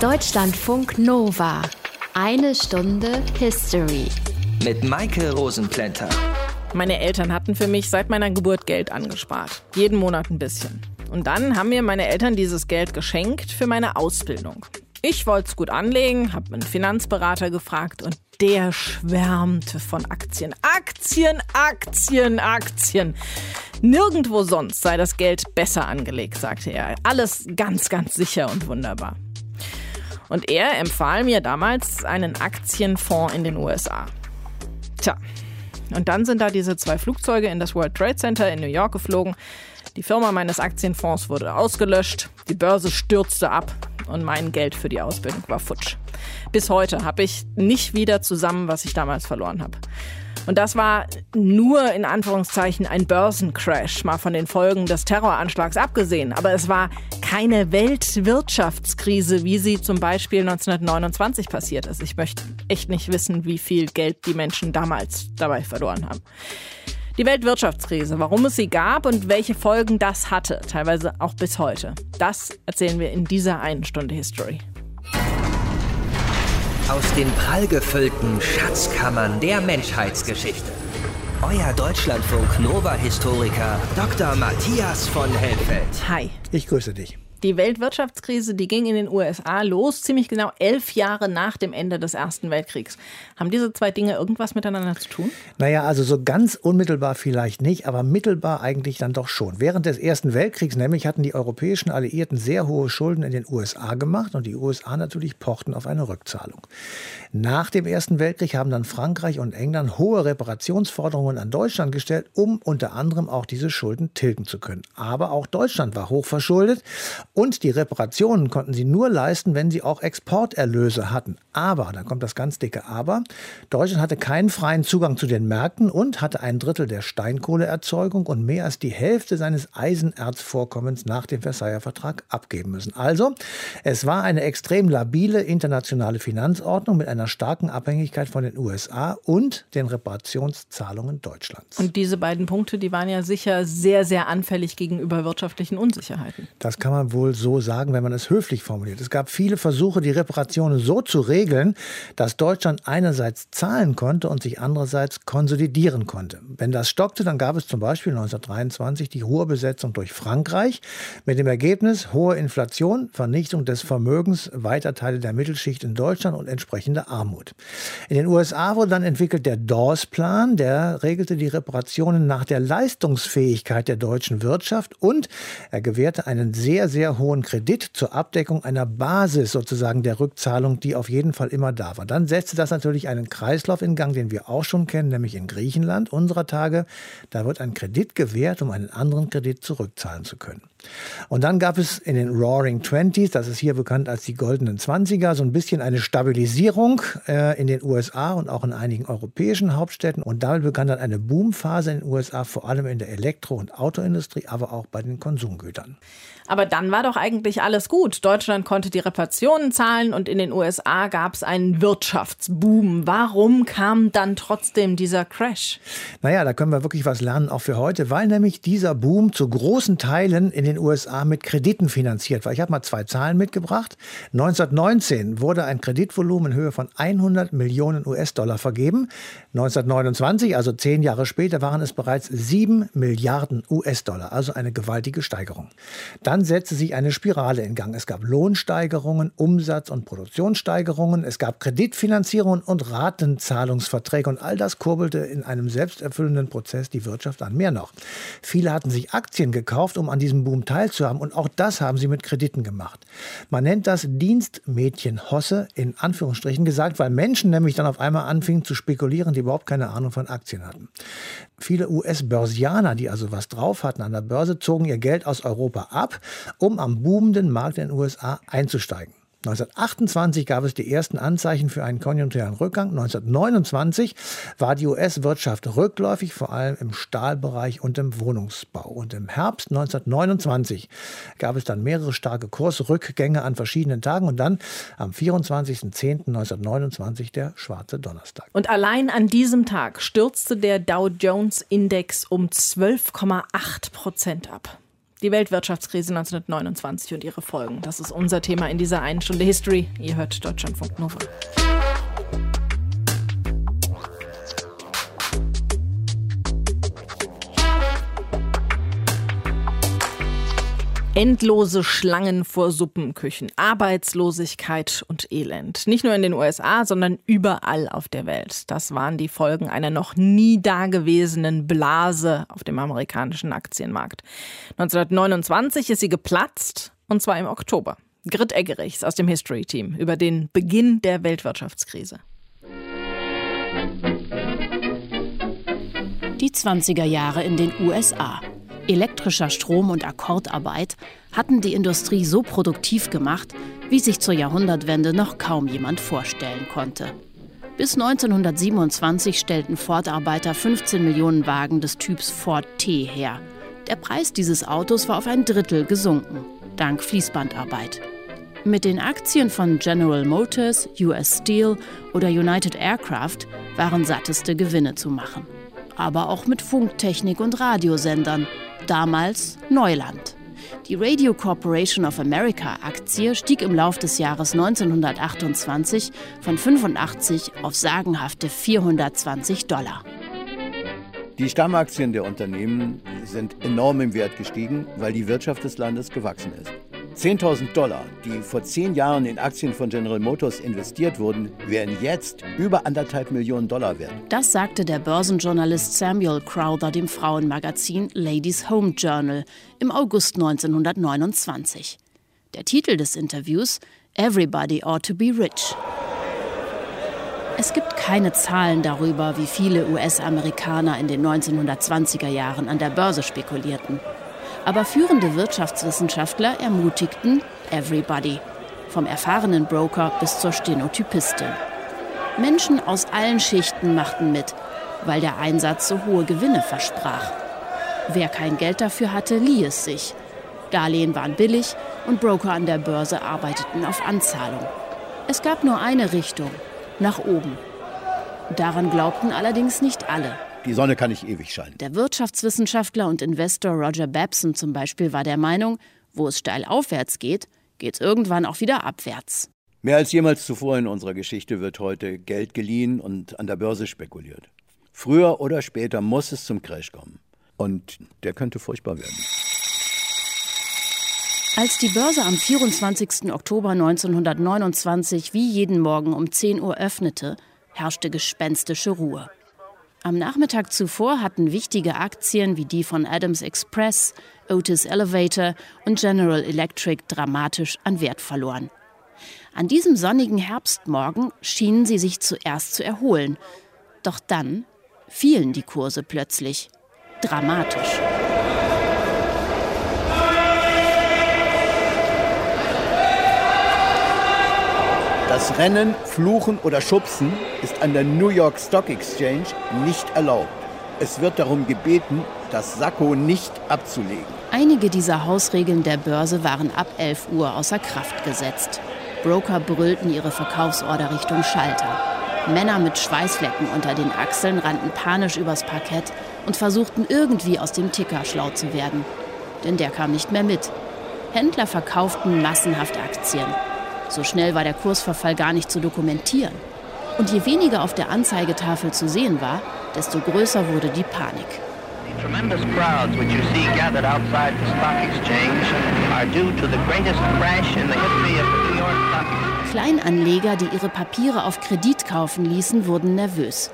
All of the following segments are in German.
Deutschlandfunk Nova. Eine Stunde History. Mit Maike Rosenplanter. Meine Eltern hatten für mich seit meiner Geburt Geld angespart. Jeden Monat ein bisschen. Und dann haben mir meine Eltern dieses Geld geschenkt für meine Ausbildung. Ich wollte es gut anlegen, habe einen Finanzberater gefragt und der schwärmte von Aktien. Aktien, Aktien, Aktien. Nirgendwo sonst sei das Geld besser angelegt, sagte er. Alles ganz, ganz sicher und wunderbar. Und er empfahl mir damals einen Aktienfonds in den USA. Tja, und dann sind da diese zwei Flugzeuge in das World Trade Center in New York geflogen. Die Firma meines Aktienfonds wurde ausgelöscht, die Börse stürzte ab und mein Geld für die Ausbildung war futsch. Bis heute habe ich nicht wieder zusammen, was ich damals verloren habe. Und das war nur in Anführungszeichen ein Börsencrash, mal von den Folgen des Terroranschlags abgesehen. Aber es war keine Weltwirtschaftskrise, wie sie zum Beispiel 1929 passiert ist. Ich möchte echt nicht wissen, wie viel Geld die Menschen damals dabei verloren haben. Die Weltwirtschaftskrise, warum es sie gab und welche Folgen das hatte, teilweise auch bis heute. Das erzählen wir in dieser einen Stunde History. Aus den prallgefüllten Schatzkammern der Menschheitsgeschichte. Euer Deutschlandfunk Nova-Historiker Dr. Matthias von Helfeld. Hi. Ich grüße dich. Die Weltwirtschaftskrise, die ging in den USA los, ziemlich genau elf Jahre nach dem Ende des Ersten Weltkriegs. Haben diese zwei Dinge irgendwas miteinander zu tun? Naja, also so ganz unmittelbar vielleicht nicht, aber mittelbar eigentlich dann doch schon. Während des Ersten Weltkriegs nämlich hatten die europäischen Alliierten sehr hohe Schulden in den USA gemacht und die USA natürlich pochten auf eine Rückzahlung. Nach dem Ersten Weltkrieg haben dann Frankreich und England hohe Reparationsforderungen an Deutschland gestellt, um unter anderem auch diese Schulden tilgen zu können. Aber auch Deutschland war hoch verschuldet und die Reparationen konnten sie nur leisten, wenn sie auch Exporterlöse hatten. Aber, da kommt das ganz dicke Aber, Deutschland hatte keinen freien Zugang zu den Märkten und hatte ein Drittel der Steinkohleerzeugung und mehr als die Hälfte seines Eisenerzvorkommens nach dem Versailler Vertrag abgeben müssen. Also, es war eine extrem labile internationale Finanzordnung mit einer starken Abhängigkeit von den USA und den Reparationszahlungen Deutschlands. Und diese beiden Punkte, die waren ja sicher sehr, sehr anfällig gegenüber wirtschaftlichen Unsicherheiten. Das kann man wohl so sagen, wenn man es höflich formuliert. Es gab viele Versuche, die Reparationen so zu regeln, dass Deutschland einerseits zahlen konnte und sich andererseits konsolidieren konnte. Wenn das stockte, dann gab es zum Beispiel 1923 die hohe Besetzung durch Frankreich mit dem Ergebnis hohe Inflation, Vernichtung des Vermögens weiter Teile der Mittelschicht in Deutschland und entsprechende Armut. In den USA wurde dann entwickelt der Dawes-Plan, der regelte die Reparationen nach der Leistungsfähigkeit der deutschen Wirtschaft und er gewährte einen sehr, sehr hohen Kredit zur Abdeckung einer Basis sozusagen der Rückzahlung, die auf jeden Fall immer da war. Dann setzte das natürlich einen Kreislauf in Gang, den wir auch schon kennen, nämlich in Griechenland unserer Tage. Da wird ein Kredit gewährt, um einen anderen Kredit zurückzahlen zu können. Und dann gab es in den Roaring Twenties, das ist hier bekannt als die goldenen Zwanziger, so ein bisschen eine Stabilisierung äh, in den USA und auch in einigen europäischen Hauptstädten. Und damit begann dann eine Boomphase in den USA, vor allem in der Elektro- und Autoindustrie, aber auch bei den Konsumgütern. Aber dann war doch eigentlich alles gut. Deutschland konnte die Reparationen zahlen und in den USA gab es einen Wirtschaftsboom. Warum kam dann trotzdem dieser Crash? Naja, da können wir wirklich was lernen, auch für heute, weil nämlich dieser Boom zu großen Teilen in den USA mit Krediten finanziert war. Ich habe mal zwei Zahlen mitgebracht. 1919 wurde ein Kreditvolumen in Höhe von 100 Millionen US-Dollar vergeben. 1929, also zehn Jahre später, waren es bereits 7 Milliarden US-Dollar, also eine gewaltige Steigerung. Dann setzte sich eine Spirale in Gang. Es gab Lohnsteigerungen, Umsatz- und Produktionssteigerungen, es gab Kreditfinanzierungen und Ratenzahlungsverträge und all das kurbelte in einem selbsterfüllenden Prozess die Wirtschaft an. Mehr noch. Viele hatten sich Aktien gekauft, um an diesem Boom teilzuhaben und auch das haben sie mit Krediten gemacht. Man nennt das Dienstmädchenhosse in Anführungsstrichen gesagt, weil Menschen nämlich dann auf einmal anfingen zu spekulieren, die überhaupt keine Ahnung von Aktien hatten. Viele US-Börsianer, die also was drauf hatten an der Börse, zogen ihr Geld aus Europa ab, um am boomenden Markt in den USA einzusteigen. 1928 gab es die ersten Anzeichen für einen konjunkturellen Rückgang. 1929 war die US-Wirtschaft rückläufig, vor allem im Stahlbereich und im Wohnungsbau. Und im Herbst 1929 gab es dann mehrere starke Kursrückgänge an verschiedenen Tagen und dann am 24.10.1929 der schwarze Donnerstag. Und allein an diesem Tag stürzte der Dow Jones Index um 12,8 Prozent ab. Die Weltwirtschaftskrise 1929 und ihre Folgen. Das ist unser Thema in dieser einen Stunde History. Ihr hört Deutschlandfunk Nova. Endlose Schlangen vor Suppenküchen, Arbeitslosigkeit und Elend. Nicht nur in den USA, sondern überall auf der Welt. Das waren die Folgen einer noch nie dagewesenen Blase auf dem amerikanischen Aktienmarkt. 1929 ist sie geplatzt, und zwar im Oktober. Grit Eggerichs aus dem History Team über den Beginn der Weltwirtschaftskrise. Die 20er Jahre in den USA elektrischer Strom und Akkordarbeit hatten die Industrie so produktiv gemacht, wie sich zur Jahrhundertwende noch kaum jemand vorstellen konnte. Bis 1927 stellten Ford-Arbeiter 15 Millionen Wagen des Typs Ford T her. Der Preis dieses Autos war auf ein Drittel gesunken, dank Fließbandarbeit. Mit den Aktien von General Motors, US Steel oder United Aircraft waren satteste Gewinne zu machen. Aber auch mit Funktechnik und Radiosendern, damals Neuland. Die Radio Corporation of America Aktie stieg im Lauf des Jahres 1928 von 85 auf sagenhafte 420 Dollar. Die Stammaktien der Unternehmen sind enorm im Wert gestiegen, weil die Wirtschaft des Landes gewachsen ist. 10.000 Dollar, die vor zehn Jahren in Aktien von General Motors investiert wurden, wären jetzt über anderthalb Millionen Dollar wert. Das sagte der Börsenjournalist Samuel Crowther dem Frauenmagazin Ladies Home Journal im August 1929. Der Titel des Interviews Everybody Ought to Be Rich. Es gibt keine Zahlen darüber, wie viele US-Amerikaner in den 1920er Jahren an der Börse spekulierten. Aber führende Wirtschaftswissenschaftler ermutigten Everybody, vom erfahrenen Broker bis zur Stenotypistin. Menschen aus allen Schichten machten mit, weil der Einsatz so hohe Gewinne versprach. Wer kein Geld dafür hatte, lieh es sich. Darlehen waren billig und Broker an der Börse arbeiteten auf Anzahlung. Es gab nur eine Richtung, nach oben. Daran glaubten allerdings nicht alle. Die Sonne kann nicht ewig scheinen. Der Wirtschaftswissenschaftler und Investor Roger Babson zum Beispiel war der Meinung, wo es steil aufwärts geht, geht es irgendwann auch wieder abwärts. Mehr als jemals zuvor in unserer Geschichte wird heute Geld geliehen und an der Börse spekuliert. Früher oder später muss es zum Crash kommen. Und der könnte furchtbar werden. Als die Börse am 24. Oktober 1929 wie jeden Morgen um 10 Uhr öffnete, herrschte gespenstische Ruhe. Am Nachmittag zuvor hatten wichtige Aktien wie die von Adams Express, Otis Elevator und General Electric dramatisch an Wert verloren. An diesem sonnigen Herbstmorgen schienen sie sich zuerst zu erholen. Doch dann fielen die Kurse plötzlich. Dramatisch. Das Rennen, Fluchen oder Schubsen ist an der New York Stock Exchange nicht erlaubt. Es wird darum gebeten, das Sakko nicht abzulegen. Einige dieser Hausregeln der Börse waren ab 11 Uhr außer Kraft gesetzt. Broker brüllten ihre Verkaufsorder Richtung Schalter. Männer mit Schweißflecken unter den Achseln rannten panisch übers Parkett und versuchten irgendwie aus dem Ticker schlau zu werden. Denn der kam nicht mehr mit. Händler verkauften massenhaft Aktien. So schnell war der Kursverfall gar nicht zu dokumentieren. Und je weniger auf der Anzeigetafel zu sehen war, desto größer wurde die Panik. The tremendous crowds which you see gathered outside the stock exchange are due to the greatest crash in the history of the New York Stock Exchange. Kleinanleger, die ihre Papiere auf Kredit kaufen ließen, wurden nervös.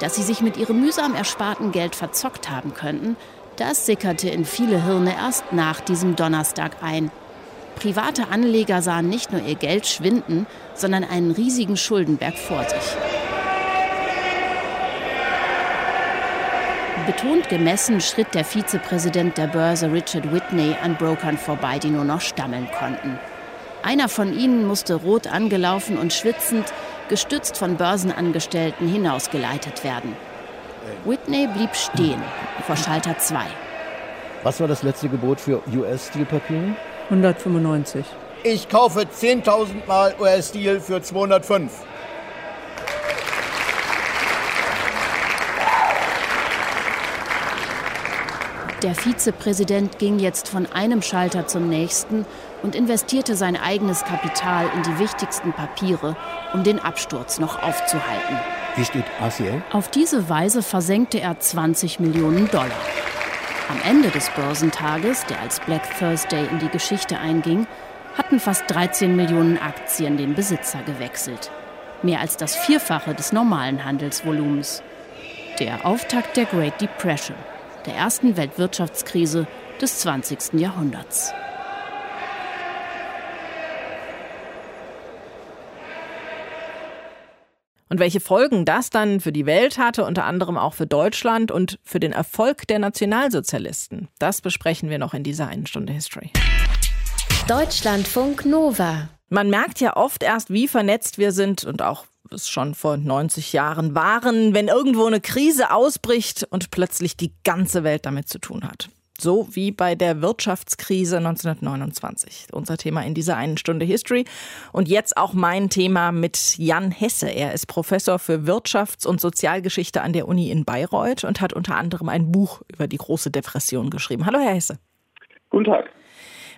Dass sie sich mit ihrem mühsam ersparten Geld verzockt haben könnten, das sickerte in viele Hirne erst nach diesem Donnerstag ein. Private Anleger sahen nicht nur ihr Geld schwinden, sondern einen riesigen Schuldenberg vor sich. Betont gemessen schritt der Vizepräsident der Börse Richard Whitney an Brokern vorbei, die nur noch stammeln konnten. Einer von ihnen musste rot angelaufen und schwitzend, gestützt von Börsenangestellten, hinausgeleitet werden. Whitney blieb stehen vor Schalter 2. Was war das letzte Gebot für US-Stilpapiere? 195. Ich kaufe 10.000 Mal US-Stil für 205. Der Vizepräsident ging jetzt von einem Schalter zum nächsten und investierte sein eigenes Kapital in die wichtigsten Papiere, um den Absturz noch aufzuhalten. Wie steht RCA? Auf diese Weise versenkte er 20 Millionen Dollar. Am Ende des Börsentages, der als Black Thursday in die Geschichte einging, hatten fast 13 Millionen Aktien den Besitzer gewechselt. Mehr als das Vierfache des normalen Handelsvolumens. Der Auftakt der Great Depression der ersten Weltwirtschaftskrise des 20. Jahrhunderts. Und welche Folgen das dann für die Welt hatte, unter anderem auch für Deutschland und für den Erfolg der Nationalsozialisten, das besprechen wir noch in dieser einen Stunde History. Deutschlandfunk Nova. Man merkt ja oft erst, wie vernetzt wir sind und auch es schon vor 90 Jahren waren, wenn irgendwo eine Krise ausbricht und plötzlich die ganze Welt damit zu tun hat. So wie bei der Wirtschaftskrise 1929. Unser Thema in dieser einen Stunde History. Und jetzt auch mein Thema mit Jan Hesse. Er ist Professor für Wirtschafts- und Sozialgeschichte an der Uni in Bayreuth und hat unter anderem ein Buch über die große Depression geschrieben. Hallo, Herr Hesse. Guten Tag.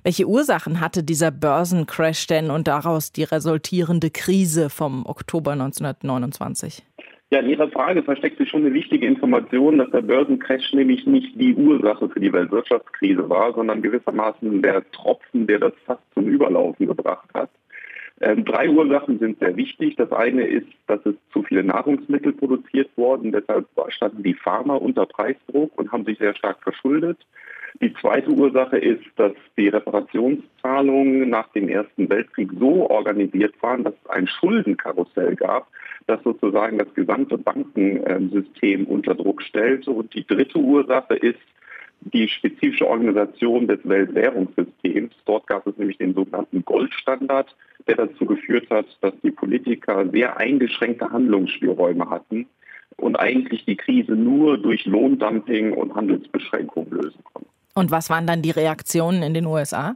Welche Ursachen hatte dieser Börsencrash denn und daraus die resultierende Krise vom Oktober 1929? Ja, in Ihrer Frage versteckt sich schon eine wichtige Information, dass der Börsencrash nämlich nicht die Ursache für die Weltwirtschaftskrise war, sondern gewissermaßen der Tropfen, der das fast zum Überlaufen gebracht hat. Ähm, drei Ursachen sind sehr wichtig. Das eine ist, dass es zu viele Nahrungsmittel produziert wurden. Deshalb standen die Farmer unter Preisdruck und haben sich sehr stark verschuldet. Die zweite Ursache ist, dass die Reparationszahlungen nach dem Ersten Weltkrieg so organisiert waren, dass es ein Schuldenkarussell gab, das sozusagen das gesamte Bankensystem unter Druck stellte. Und die dritte Ursache ist die spezifische Organisation des Weltwährungssystems. Dort gab es nämlich den sogenannten Goldstandard, der dazu geführt hat, dass die Politiker sehr eingeschränkte Handlungsspielräume hatten und eigentlich die Krise nur durch Lohndumping und Handelsbeschränkungen lösen konnten. Und was waren dann die Reaktionen in den USA?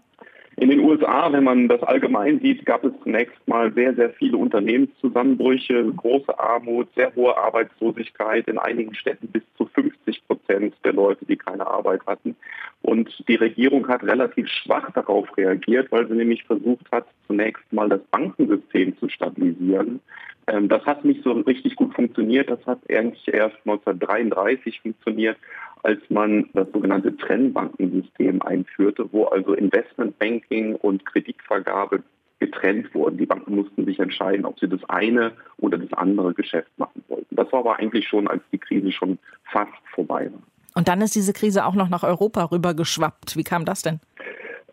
In den USA, wenn man das allgemein sieht, gab es zunächst mal sehr, sehr viele Unternehmenszusammenbrüche, große Armut, sehr hohe Arbeitslosigkeit, in einigen Städten bis zu 50 Prozent der Leute, die keine Arbeit hatten. Und die Regierung hat relativ schwach darauf reagiert, weil sie nämlich versucht hat, zunächst mal das Bankensystem zu stabilisieren. Ähm, das hat nicht so richtig gut funktioniert. Das hat eigentlich erst 1933 funktioniert, als man das sogenannte Trennbankensystem einführte, wo also Investmentbanking und Kreditvergabe getrennt wurden. Die Banken mussten sich entscheiden, ob sie das eine oder das andere Geschäft machen wollten. Das war aber eigentlich schon, als die Krise schon fast vorbei war. Und dann ist diese Krise auch noch nach Europa rübergeschwappt. Wie kam das denn?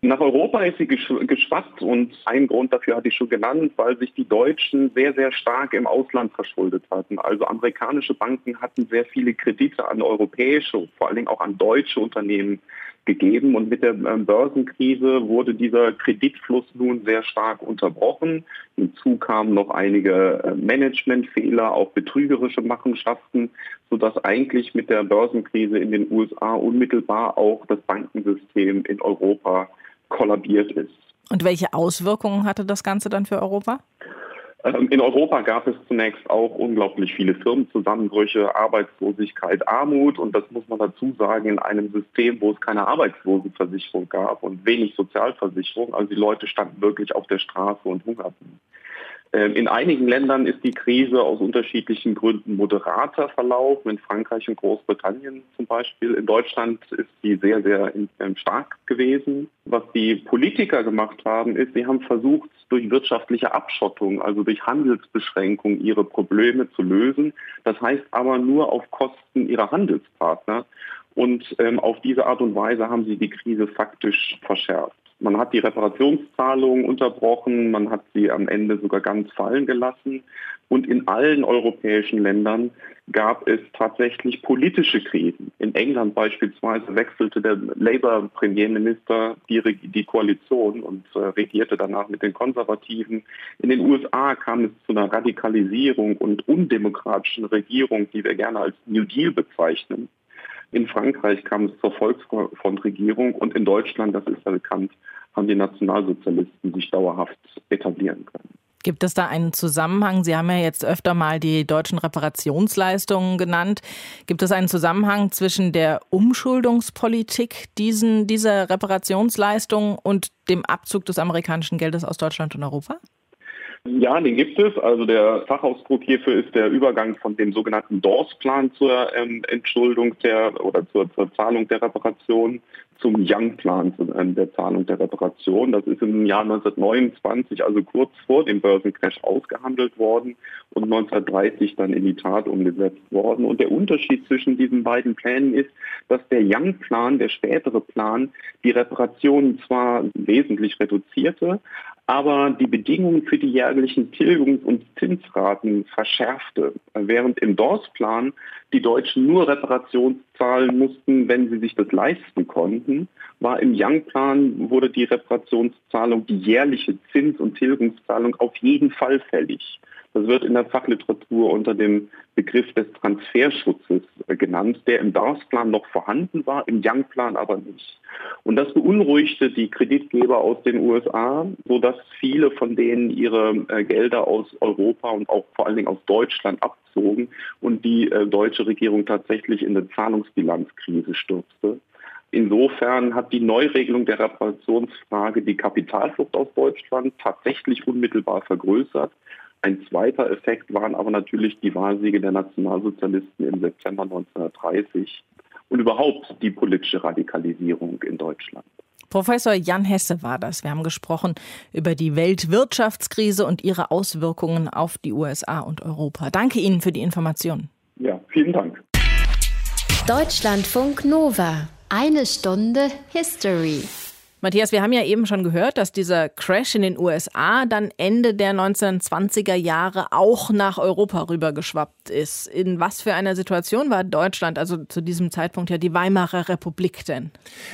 Nach Europa ist sie geschwappt und ein Grund dafür hatte ich schon genannt, weil sich die Deutschen sehr, sehr stark im Ausland verschuldet hatten. Also amerikanische Banken hatten sehr viele Kredite an europäische, vor allen Dingen auch an deutsche Unternehmen gegeben. Und mit der ähm, Börsenkrise wurde dieser Kreditfluss nun sehr stark unterbrochen. Hinzu kamen noch einige äh, Managementfehler, auch betrügerische Machenschaften, sodass eigentlich mit der Börsenkrise in den USA unmittelbar auch das Bankensystem in Europa kollabiert ist. Und welche Auswirkungen hatte das Ganze dann für Europa? Ähm, in Europa gab es zunächst auch unglaublich viele Firmenzusammenbrüche, Arbeitslosigkeit, Armut und das muss man dazu sagen in einem System, wo es keine Arbeitslosenversicherung gab und wenig Sozialversicherung. Also die Leute standen wirklich auf der Straße und hungerten. Ähm, in einigen Ländern ist die Krise aus unterschiedlichen Gründen moderater verlaufen, in Frankreich und Großbritannien zum Beispiel. In Deutschland ist sie sehr, sehr ähm, stark gewesen. Was die Politiker gemacht haben, ist, sie haben versucht, durch wirtschaftliche Abschottung, also durch Handelsbeschränkung, ihre Probleme zu lösen. Das heißt aber nur auf Kosten ihrer Handelspartner. Und ähm, auf diese Art und Weise haben sie die Krise faktisch verschärft. Man hat die Reparationszahlungen unterbrochen, man hat sie am Ende sogar ganz fallen gelassen. Und in allen europäischen Ländern gab es tatsächlich politische Krisen. In England beispielsweise wechselte der Labour-Premierminister die, die, Koalition und äh, regierte danach mit den Konservativen. In den USA kam es zu einer Radikalisierung und undemokratischen Regierung, die wir gerne als New Deal bezeichnen. In Frankreich kam es zur Volksfrontregierung und in Deutschland, das ist ja bekannt, haben die Nationalsozialisten sich dauerhaft etablieren können. Gibt es da einen Zusammenhang? Sie haben ja jetzt öfter mal die deutschen Reparationsleistungen genannt. Gibt es einen Zusammenhang zwischen der Umschuldungspolitik diesen, dieser Reparationsleistungen und dem Abzug des amerikanischen Geldes aus Deutschland und Europa? Ja, den gibt es. Also der Fachausdruck hierfür ist der Übergang von dem sogenannten DORS-Plan zur ähm, Entschuldung der oder zur, zur Zahlung der Reparation zum Young-Plan ähm, der Zahlung der Reparation. Das ist im Jahr 1929, also kurz vor dem Börsencrash, ausgehandelt worden und 1930 dann in die Tat umgesetzt worden. Und der Unterschied zwischen diesen beiden Plänen ist, dass der Young-Plan, der spätere Plan, die Reparationen zwar wesentlich reduzierte, aber die Bedingungen für die jährlichen Tilgungs- und Zinsraten verschärfte, während im DORS-Plan die Deutschen nur Reparations zahlen mussten, wenn sie sich das leisten konnten, war im Young-Plan, wurde die Reparationszahlung, die jährliche Zins- und Tilgungszahlung auf jeden Fall fällig. Das wird in der Fachliteratur unter dem Begriff des Transferschutzes äh, genannt, der im DARS-Plan noch vorhanden war, im Young-Plan aber nicht. Und das beunruhigte die Kreditgeber aus den USA, sodass viele von denen ihre äh, Gelder aus Europa und auch vor allen Dingen aus Deutschland abzogen und die äh, deutsche Regierung tatsächlich in eine Zahlungsbilanzkrise stürzte. Insofern hat die Neuregelung der Reparationsfrage die Kapitalflucht aus Deutschland tatsächlich unmittelbar vergrößert. Ein zweiter Effekt waren aber natürlich die Wahlsiege der Nationalsozialisten im September 1930 und überhaupt die politische Radikalisierung in Deutschland. Professor Jan Hesse war das. Wir haben gesprochen über die Weltwirtschaftskrise und ihre Auswirkungen auf die USA und Europa. Danke Ihnen für die Informationen. Ja, vielen Dank. Deutschlandfunk Nova. Eine Stunde History. Matthias, wir haben ja eben schon gehört, dass dieser Crash in den USA dann Ende der 1920er Jahre auch nach Europa rübergeschwappt ist. In was für einer Situation war Deutschland, also zu diesem Zeitpunkt ja die Weimarer Republik denn?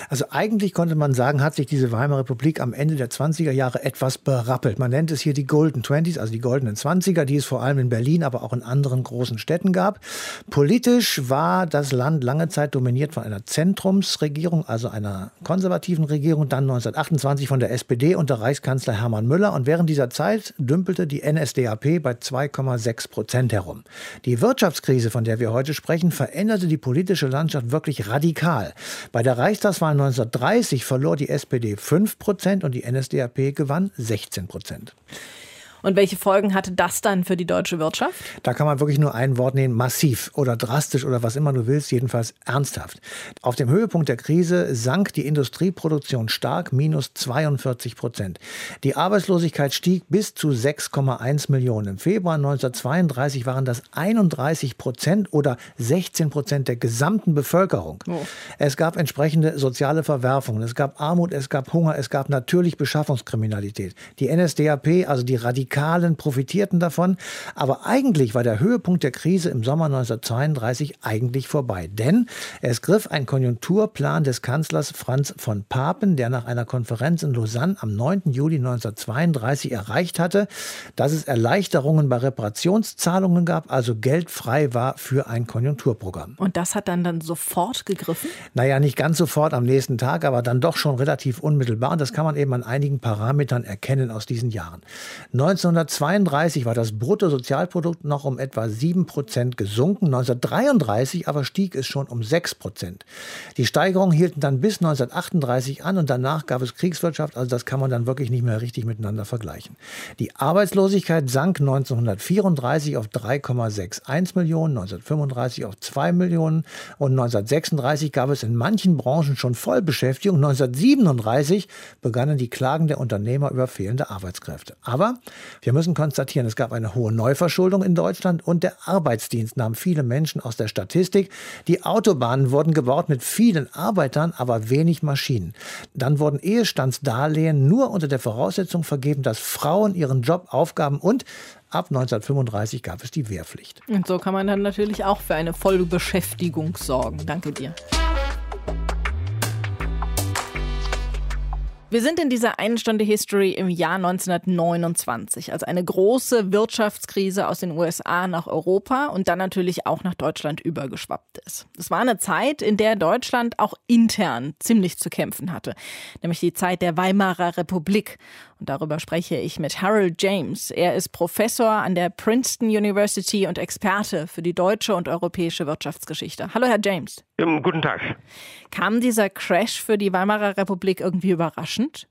Also eigentlich konnte man sagen, hat sich diese Weimarer Republik am Ende der 20er Jahre etwas berappelt. Man nennt es hier die Golden Twenties, also die goldenen 20er, die es vor allem in Berlin, aber auch in anderen großen Städten gab. Politisch war das Land lange Zeit dominiert von einer Zentrumsregierung, also einer konservativen Regierung dann 1928 von der SPD unter Reichskanzler Hermann Müller und während dieser Zeit dümpelte die NSDAP bei 2,6 Prozent herum. Die Wirtschaftskrise, von der wir heute sprechen, veränderte die politische Landschaft wirklich radikal. Bei der Reichstagswahl 1930 verlor die SPD 5 Prozent und die NSDAP gewann 16 Prozent. Und welche Folgen hatte das dann für die deutsche Wirtschaft? Da kann man wirklich nur ein Wort nehmen, massiv oder drastisch oder was immer du willst, jedenfalls ernsthaft. Auf dem Höhepunkt der Krise sank die Industrieproduktion stark, minus 42 Prozent. Die Arbeitslosigkeit stieg bis zu 6,1 Millionen. Im Februar 1932 waren das 31 Prozent oder 16 Prozent der gesamten Bevölkerung. Oh. Es gab entsprechende soziale Verwerfungen, es gab Armut, es gab Hunger, es gab natürlich Beschaffungskriminalität. Die NSDAP, also die radikale Radikalen profitierten davon. Aber eigentlich war der Höhepunkt der Krise im Sommer 1932 eigentlich vorbei. Denn es griff ein Konjunkturplan des Kanzlers Franz von Papen, der nach einer Konferenz in Lausanne am 9. Juli 1932 erreicht hatte, dass es Erleichterungen bei Reparationszahlungen gab, also Geld frei war für ein Konjunkturprogramm. Und das hat dann dann sofort gegriffen? Naja, nicht ganz sofort am nächsten Tag, aber dann doch schon relativ unmittelbar. Und das kann man eben an einigen Parametern erkennen aus diesen Jahren. 1932 war das Bruttosozialprodukt noch um etwa 7 Prozent gesunken, 1933 aber stieg es schon um 6 Prozent. Die Steigerungen hielten dann bis 1938 an und danach gab es Kriegswirtschaft, also das kann man dann wirklich nicht mehr richtig miteinander vergleichen. Die Arbeitslosigkeit sank 1934 auf 3,61 Millionen, 1935 auf 2 Millionen und 1936 gab es in manchen Branchen schon Vollbeschäftigung. 1937 begannen die Klagen der Unternehmer über fehlende Arbeitskräfte. Aber wir müssen konstatieren, es gab eine hohe Neuverschuldung in Deutschland und der Arbeitsdienst nahm viele Menschen aus der Statistik. Die Autobahnen wurden gebaut mit vielen Arbeitern, aber wenig Maschinen. Dann wurden Ehestandsdarlehen nur unter der Voraussetzung vergeben, dass Frauen ihren Job aufgaben und Ab 1935 gab es die Wehrpflicht. Und so kann man dann natürlich auch für eine Vollbeschäftigung sorgen. Danke dir. Wir sind in dieser einen Stunde History im Jahr 1929, als eine große Wirtschaftskrise aus den USA nach Europa und dann natürlich auch nach Deutschland übergeschwappt ist. Es war eine Zeit, in der Deutschland auch intern ziemlich zu kämpfen hatte, nämlich die Zeit der Weimarer Republik. Und darüber spreche ich mit Harold James. Er ist Professor an der Princeton University und Experte für die deutsche und europäische Wirtschaftsgeschichte. Hallo, Herr James. Ja, guten Tag. Kam dieser Crash für die Weimarer Republik irgendwie überraschend?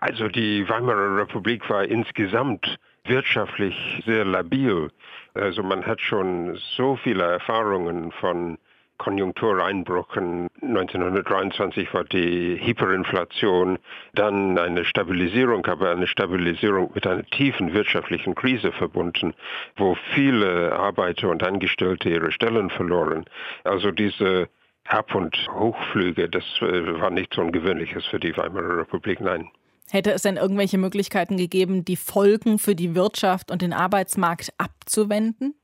Also die Weimarer Republik war insgesamt wirtschaftlich sehr labil. Also man hat schon so viele Erfahrungen von Konjunktureinbrüchen. 1923 war die Hyperinflation, dann eine Stabilisierung, aber eine Stabilisierung mit einer tiefen wirtschaftlichen Krise verbunden, wo viele Arbeiter und Angestellte ihre Stellen verloren. Also diese Ab- und Hochflüge, das äh, war nichts Ungewöhnliches für die Weimarer Republik, nein. Hätte es denn irgendwelche Möglichkeiten gegeben, die Folgen für die Wirtschaft und den Arbeitsmarkt abzuwenden?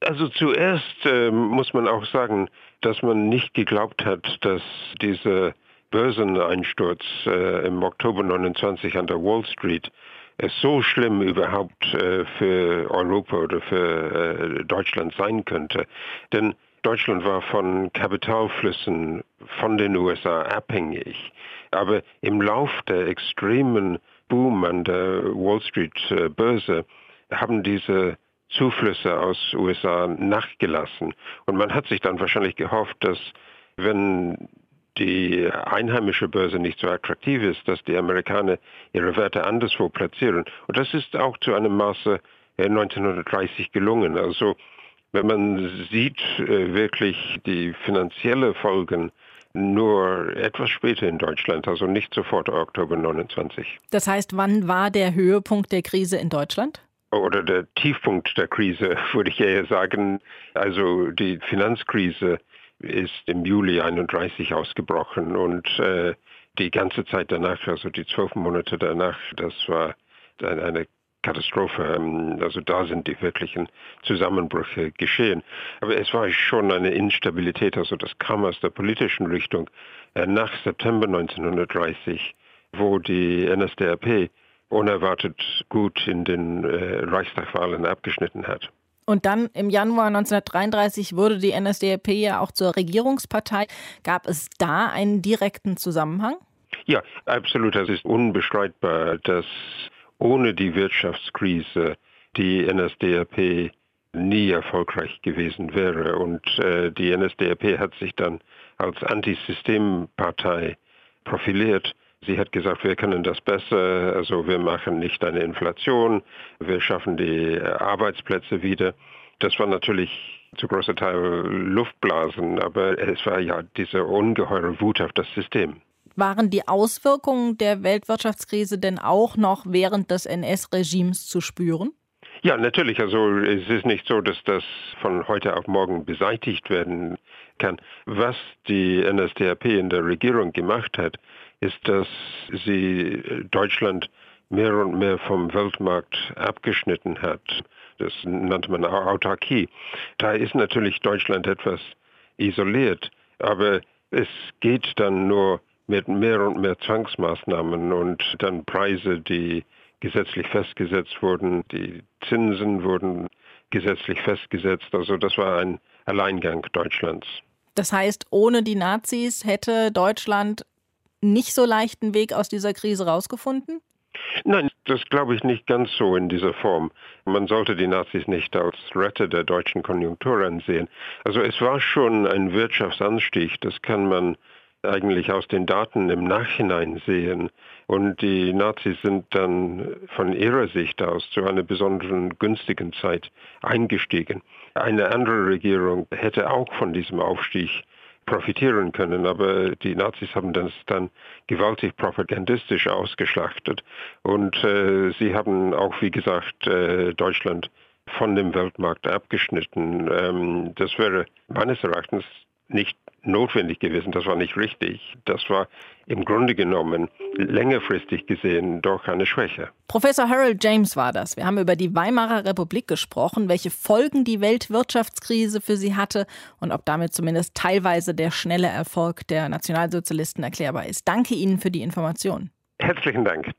Also zuerst äh, muss man auch sagen, dass man nicht geglaubt hat, dass dieser Börseneinsturz äh, im Oktober 29 an der Wall Street es so schlimm überhaupt äh, für Europa oder für äh, Deutschland sein könnte. Denn Deutschland war von Kapitalflüssen von den USA abhängig. Aber im Lauf der extremen Boom an der Wall Street äh, Börse haben diese Zuflüsse aus USA nachgelassen. Und man hat sich dann wahrscheinlich gehofft, dass wenn die einheimische Börse nicht so attraktiv ist, dass die Amerikaner ihre Werte anderswo platzieren. Und das ist auch zu einem Maße 1930 gelungen. Also wenn man sieht äh, wirklich die finanzielle Folgen nur etwas später in Deutschland, also nicht sofort Oktober 29. Das heißt, wann war der Höhepunkt der Krise in Deutschland? Oder der Tiefpunkt der Krise, würde ich eher sagen. Also die Finanzkrise ist im Juli 31 ausgebrochen und äh, die ganze Zeit danach, also die zwölf Monate danach, das war eine Katastrophe. Ähm, also da sind die wirklichen Zusammenbrüche geschehen. Aber es war schon eine Instabilität, also das kam aus der politischen Richtung äh, nach September 1930, wo die NSDAP unerwartet gut in den äh, Reichstagwahlen abgeschnitten hat. Und dann im Januar 1933 wurde die NSDAP ja auch zur Regierungspartei. Gab es da einen direkten Zusammenhang? Ja, absolut. Es ist unbestreitbar, dass ohne die Wirtschaftskrise die NSDAP nie erfolgreich gewesen wäre. Und äh, die NSDAP hat sich dann als Antisystempartei profiliert. Sie hat gesagt, wir können das besser, also wir machen nicht eine Inflation, wir schaffen die Arbeitsplätze wieder. Das war natürlich zu großer Teil Luftblasen, aber es war ja diese ungeheure Wut auf das System. Waren die Auswirkungen der Weltwirtschaftskrise denn auch noch während des NS-Regimes zu spüren? Ja, natürlich. Also es ist nicht so, dass das von heute auf morgen beseitigt werden kann. Was die NSDAP in der Regierung gemacht hat, ist, dass sie Deutschland mehr und mehr vom Weltmarkt abgeschnitten hat. Das nannte man Autarkie. Da ist natürlich Deutschland etwas isoliert, aber es geht dann nur mit mehr und mehr Zwangsmaßnahmen und dann Preise, die gesetzlich festgesetzt wurden, die Zinsen wurden gesetzlich festgesetzt. Also das war ein Alleingang Deutschlands. Das heißt, ohne die Nazis hätte Deutschland nicht so leichten Weg aus dieser Krise rausgefunden? Nein, das glaube ich nicht ganz so in dieser Form. Man sollte die Nazis nicht als Retter der deutschen Konjunktur ansehen. Also es war schon ein Wirtschaftsanstieg, das kann man eigentlich aus den Daten im Nachhinein sehen. Und die Nazis sind dann von ihrer Sicht aus zu einer besonderen günstigen Zeit eingestiegen. Eine andere Regierung hätte auch von diesem Aufstieg profitieren können, aber die Nazis haben das dann gewaltig propagandistisch ausgeschlachtet und äh, sie haben auch, wie gesagt, äh, Deutschland von dem Weltmarkt abgeschnitten. Ähm, das wäre meines Erachtens nicht notwendig gewesen. Das war nicht richtig. Das war im Grunde genommen längerfristig gesehen doch eine Schwäche. Professor Harold James war das. Wir haben über die Weimarer Republik gesprochen, welche Folgen die Weltwirtschaftskrise für sie hatte und ob damit zumindest teilweise der schnelle Erfolg der Nationalsozialisten erklärbar ist. Danke Ihnen für die Information. Herzlichen Dank.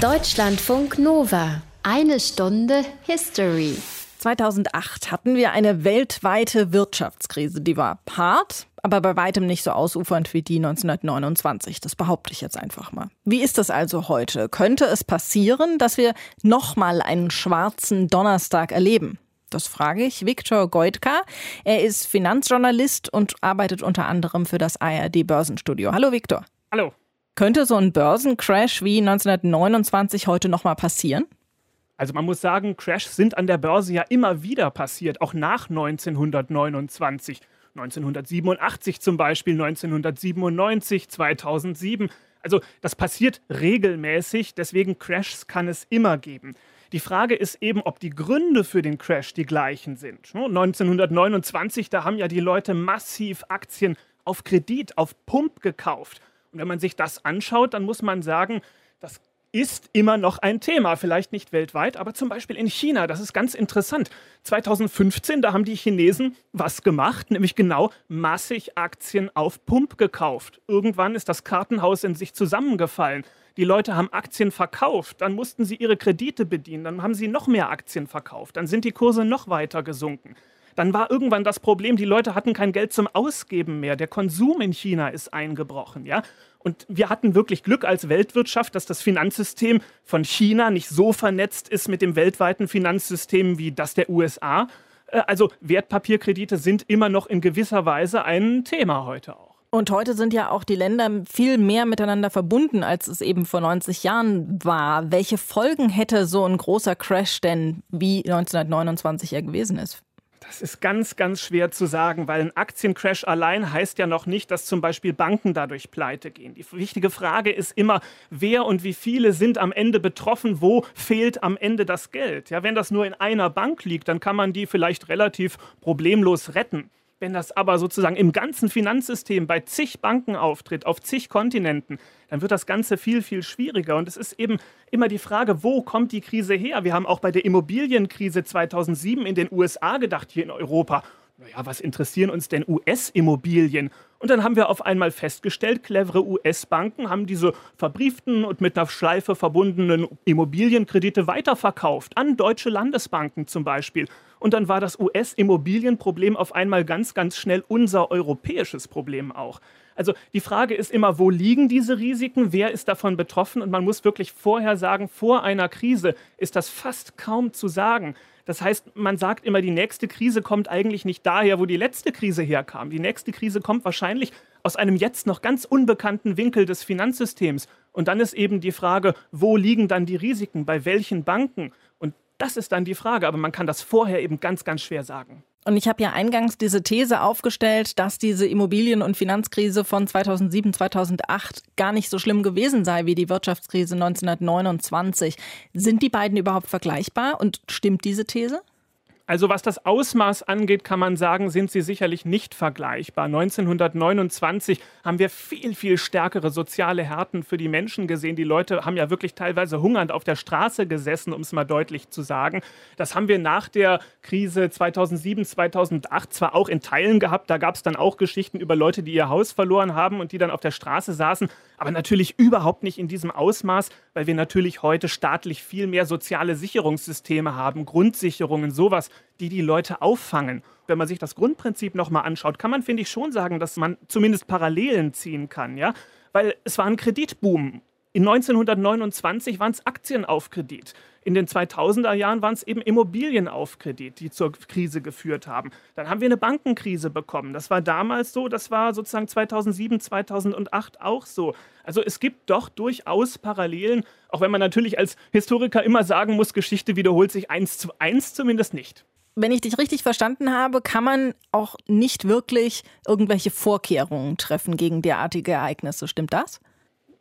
Deutschlandfunk Nova. Eine Stunde History. 2008 hatten wir eine weltweite Wirtschaftskrise. Die war hart, aber bei weitem nicht so ausufernd wie die 1929. Das behaupte ich jetzt einfach mal. Wie ist das also heute? Könnte es passieren, dass wir nochmal einen schwarzen Donnerstag erleben? Das frage ich Viktor Goitka. Er ist Finanzjournalist und arbeitet unter anderem für das ARD Börsenstudio. Hallo Viktor. Hallo. Könnte so ein Börsencrash wie 1929 heute nochmal passieren? Also man muss sagen, Crashs sind an der Börse ja immer wieder passiert, auch nach 1929. 1987 zum Beispiel, 1997, 2007. Also das passiert regelmäßig, deswegen Crashs kann es immer geben. Die Frage ist eben, ob die Gründe für den Crash die gleichen sind. 1929, da haben ja die Leute massiv Aktien auf Kredit, auf Pump gekauft. Und wenn man sich das anschaut, dann muss man sagen, ist immer noch ein Thema. Vielleicht nicht weltweit, aber zum Beispiel in China. Das ist ganz interessant. 2015, da haben die Chinesen was gemacht, nämlich genau massig Aktien auf Pump gekauft. Irgendwann ist das Kartenhaus in sich zusammengefallen. Die Leute haben Aktien verkauft, dann mussten sie ihre Kredite bedienen, dann haben sie noch mehr Aktien verkauft, dann sind die Kurse noch weiter gesunken. Dann war irgendwann das Problem, die Leute hatten kein Geld zum Ausgeben mehr. Der Konsum in China ist eingebrochen, ja? Und wir hatten wirklich Glück als Weltwirtschaft, dass das Finanzsystem von China nicht so vernetzt ist mit dem weltweiten Finanzsystem wie das der USA. Äh, also Wertpapierkredite sind immer noch in gewisser Weise ein Thema heute auch. Und heute sind ja auch die Länder viel mehr miteinander verbunden, als es eben vor 90 Jahren war. Welche Folgen hätte so ein großer Crash denn, wie 1929 er gewesen ist? Das ist ganz, ganz schwer zu sagen, weil ein Aktiencrash allein heißt ja noch nicht, dass zum Beispiel Banken dadurch pleite gehen. Die wichtige Frage ist immer, wer und wie viele sind am Ende betroffen, wo fehlt am Ende das Geld. Ja, wenn das nur in einer Bank liegt, dann kann man die vielleicht relativ problemlos retten. Wenn das aber sozusagen im ganzen Finanzsystem bei zig Banken auftritt, auf zig Kontinenten, dann wird das Ganze viel, viel schwieriger. Und es ist eben immer die Frage, wo kommt die Krise her? Wir haben auch bei der Immobilienkrise 2007 in den USA gedacht, hier in Europa. Naja, was interessieren uns denn US-Immobilien? Und dann haben wir auf einmal festgestellt, clevere US-Banken haben diese verbrieften und mit einer Schleife verbundenen Immobilienkredite weiterverkauft, an deutsche Landesbanken zum Beispiel. Und dann war das US-Immobilienproblem auf einmal ganz, ganz schnell unser europäisches Problem auch. Also die Frage ist immer, wo liegen diese Risiken, wer ist davon betroffen? Und man muss wirklich vorher sagen, vor einer Krise ist das fast kaum zu sagen. Das heißt, man sagt immer, die nächste Krise kommt eigentlich nicht daher, wo die letzte Krise herkam. Die nächste Krise kommt wahrscheinlich aus einem jetzt noch ganz unbekannten Winkel des Finanzsystems. Und dann ist eben die Frage, wo liegen dann die Risiken, bei welchen Banken? Das ist dann die Frage, aber man kann das vorher eben ganz, ganz schwer sagen. Und ich habe ja eingangs diese These aufgestellt, dass diese Immobilien- und Finanzkrise von 2007, 2008 gar nicht so schlimm gewesen sei wie die Wirtschaftskrise 1929. Sind die beiden überhaupt vergleichbar und stimmt diese These? Also was das Ausmaß angeht, kann man sagen, sind sie sicherlich nicht vergleichbar. 1929 haben wir viel, viel stärkere soziale Härten für die Menschen gesehen. Die Leute haben ja wirklich teilweise hungernd auf der Straße gesessen, um es mal deutlich zu sagen. Das haben wir nach der Krise 2007, 2008 zwar auch in Teilen gehabt. Da gab es dann auch Geschichten über Leute, die ihr Haus verloren haben und die dann auf der Straße saßen. Aber natürlich überhaupt nicht in diesem Ausmaß, weil wir natürlich heute staatlich viel mehr soziale Sicherungssysteme haben, Grundsicherungen, sowas die die Leute auffangen. Wenn man sich das Grundprinzip nochmal anschaut, kann man, finde ich, schon sagen, dass man zumindest Parallelen ziehen kann, ja? Weil es war ein Kreditboom. In 1929 waren es Aktien auf Kredit. In den 2000er Jahren waren es eben Immobilien auf Kredit, die zur Krise geführt haben. Dann haben wir eine Bankenkrise bekommen. Das war damals so, das war sozusagen 2007, 2008 auch so. Also es gibt doch durchaus Parallelen, auch wenn man natürlich als Historiker immer sagen muss, Geschichte wiederholt sich eins zu eins zumindest nicht. Wenn ich dich richtig verstanden habe, kann man auch nicht wirklich irgendwelche Vorkehrungen treffen gegen derartige Ereignisse. Stimmt das?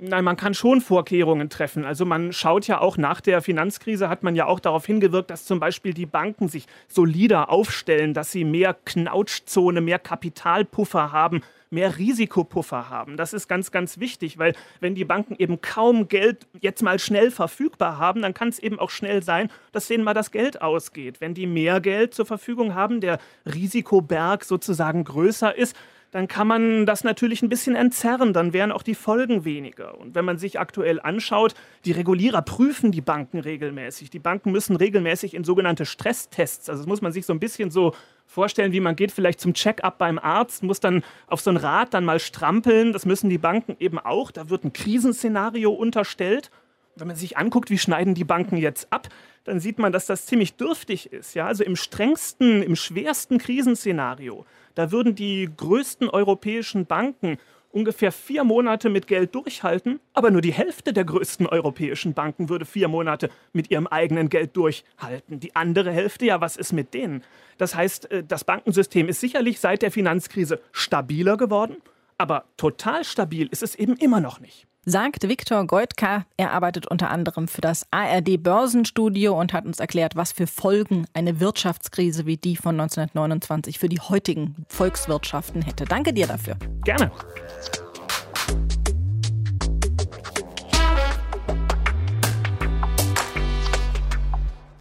Nein, man kann schon Vorkehrungen treffen. Also man schaut ja auch nach der Finanzkrise, hat man ja auch darauf hingewirkt, dass zum Beispiel die Banken sich solider aufstellen, dass sie mehr Knautschzone, mehr Kapitalpuffer haben, mehr Risikopuffer haben. Das ist ganz, ganz wichtig, weil wenn die Banken eben kaum Geld jetzt mal schnell verfügbar haben, dann kann es eben auch schnell sein, dass denen mal das Geld ausgeht. Wenn die mehr Geld zur Verfügung haben, der Risikoberg sozusagen größer ist, dann kann man das natürlich ein bisschen entzerren, dann wären auch die Folgen weniger. Und wenn man sich aktuell anschaut, die Regulierer prüfen die Banken regelmäßig. Die Banken müssen regelmäßig in sogenannte Stresstests, also das muss man sich so ein bisschen so vorstellen, wie man geht vielleicht zum Check-up beim Arzt, muss dann auf so ein Rad dann mal strampeln. Das müssen die Banken eben auch. Da wird ein Krisenszenario unterstellt. Wenn man sich anguckt, wie schneiden die Banken jetzt ab, dann sieht man, dass das ziemlich dürftig ist. Ja? Also im strengsten, im schwersten Krisenszenario, da würden die größten europäischen Banken ungefähr vier Monate mit Geld durchhalten, aber nur die Hälfte der größten europäischen Banken würde vier Monate mit ihrem eigenen Geld durchhalten. Die andere Hälfte, ja, was ist mit denen? Das heißt, äh, das Bankensystem ist sicherlich seit der Finanzkrise stabiler geworden, aber total stabil ist es eben immer noch nicht sagt Viktor Goitka. Er arbeitet unter anderem für das ARD Börsenstudio und hat uns erklärt, was für Folgen eine Wirtschaftskrise wie die von 1929 für die heutigen Volkswirtschaften hätte. Danke dir dafür. Gerne.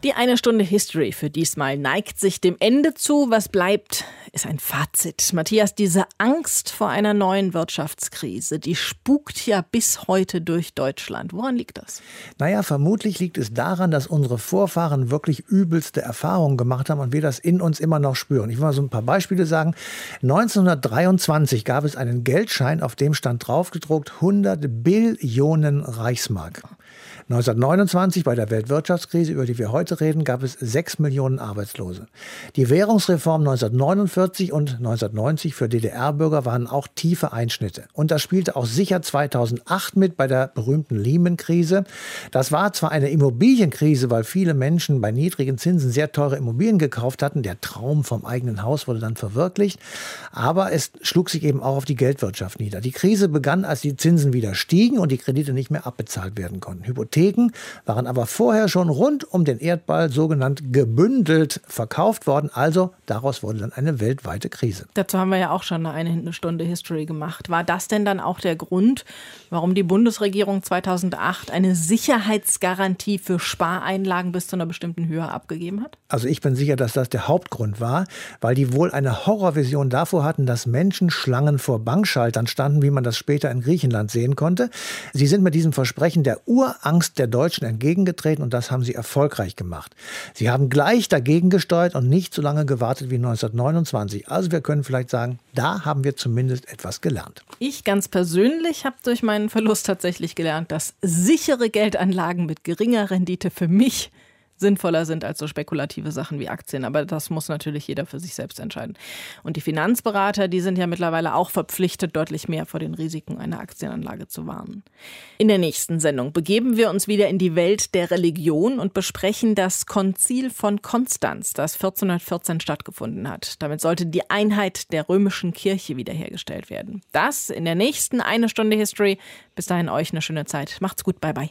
Die eine Stunde History für diesmal neigt sich dem Ende zu. Was bleibt, ist ein Fazit. Matthias, diese Angst vor einer neuen Wirtschaftskrise, die spukt ja bis heute durch Deutschland. Woran liegt das? Naja, vermutlich liegt es daran, dass unsere Vorfahren wirklich übelste Erfahrungen gemacht haben und wir das in uns immer noch spüren. Ich will mal so ein paar Beispiele sagen. 1923 gab es einen Geldschein, auf dem stand draufgedruckt 100 Billionen Reichsmark. 1929 bei der Weltwirtschaftskrise, über die wir heute reden, gab es 6 Millionen Arbeitslose. Die Währungsreform 1949 und 1990 für DDR-Bürger waren auch tiefe Einschnitte. Und das spielte auch sicher 2008 mit bei der berühmten Lehman-Krise. Das war zwar eine Immobilienkrise, weil viele Menschen bei niedrigen Zinsen sehr teure Immobilien gekauft hatten. Der Traum vom eigenen Haus wurde dann verwirklicht. Aber es schlug sich eben auch auf die Geldwirtschaft nieder. Die Krise begann, als die Zinsen wieder stiegen und die Kredite nicht mehr abbezahlt werden konnten. Hypotheken Apotheken waren aber vorher schon rund um den Erdball sogenannt gebündelt verkauft worden. Also daraus wurde dann eine weltweite Krise. Dazu haben wir ja auch schon eine Stunde History gemacht. War das denn dann auch der Grund, warum die Bundesregierung 2008 eine Sicherheitsgarantie für Spareinlagen bis zu einer bestimmten Höhe abgegeben hat? Also ich bin sicher, dass das der Hauptgrund war, weil die wohl eine Horrorvision davor hatten, dass Menschen Schlangen vor Bankschaltern standen, wie man das später in Griechenland sehen konnte. Sie sind mit diesem Versprechen der Urangst der Deutschen entgegengetreten und das haben sie erfolgreich gemacht. Sie haben gleich dagegen gesteuert und nicht so lange gewartet wie 1929. Also wir können vielleicht sagen, da haben wir zumindest etwas gelernt. Ich ganz persönlich habe durch meinen Verlust tatsächlich gelernt, dass sichere Geldanlagen mit geringer Rendite für mich sinnvoller sind als so spekulative Sachen wie Aktien. Aber das muss natürlich jeder für sich selbst entscheiden. Und die Finanzberater, die sind ja mittlerweile auch verpflichtet, deutlich mehr vor den Risiken einer Aktienanlage zu warnen. In der nächsten Sendung begeben wir uns wieder in die Welt der Religion und besprechen das Konzil von Konstanz, das 1414 stattgefunden hat. Damit sollte die Einheit der römischen Kirche wiederhergestellt werden. Das in der nächsten eine Stunde History. Bis dahin euch eine schöne Zeit. Macht's gut. Bye bye.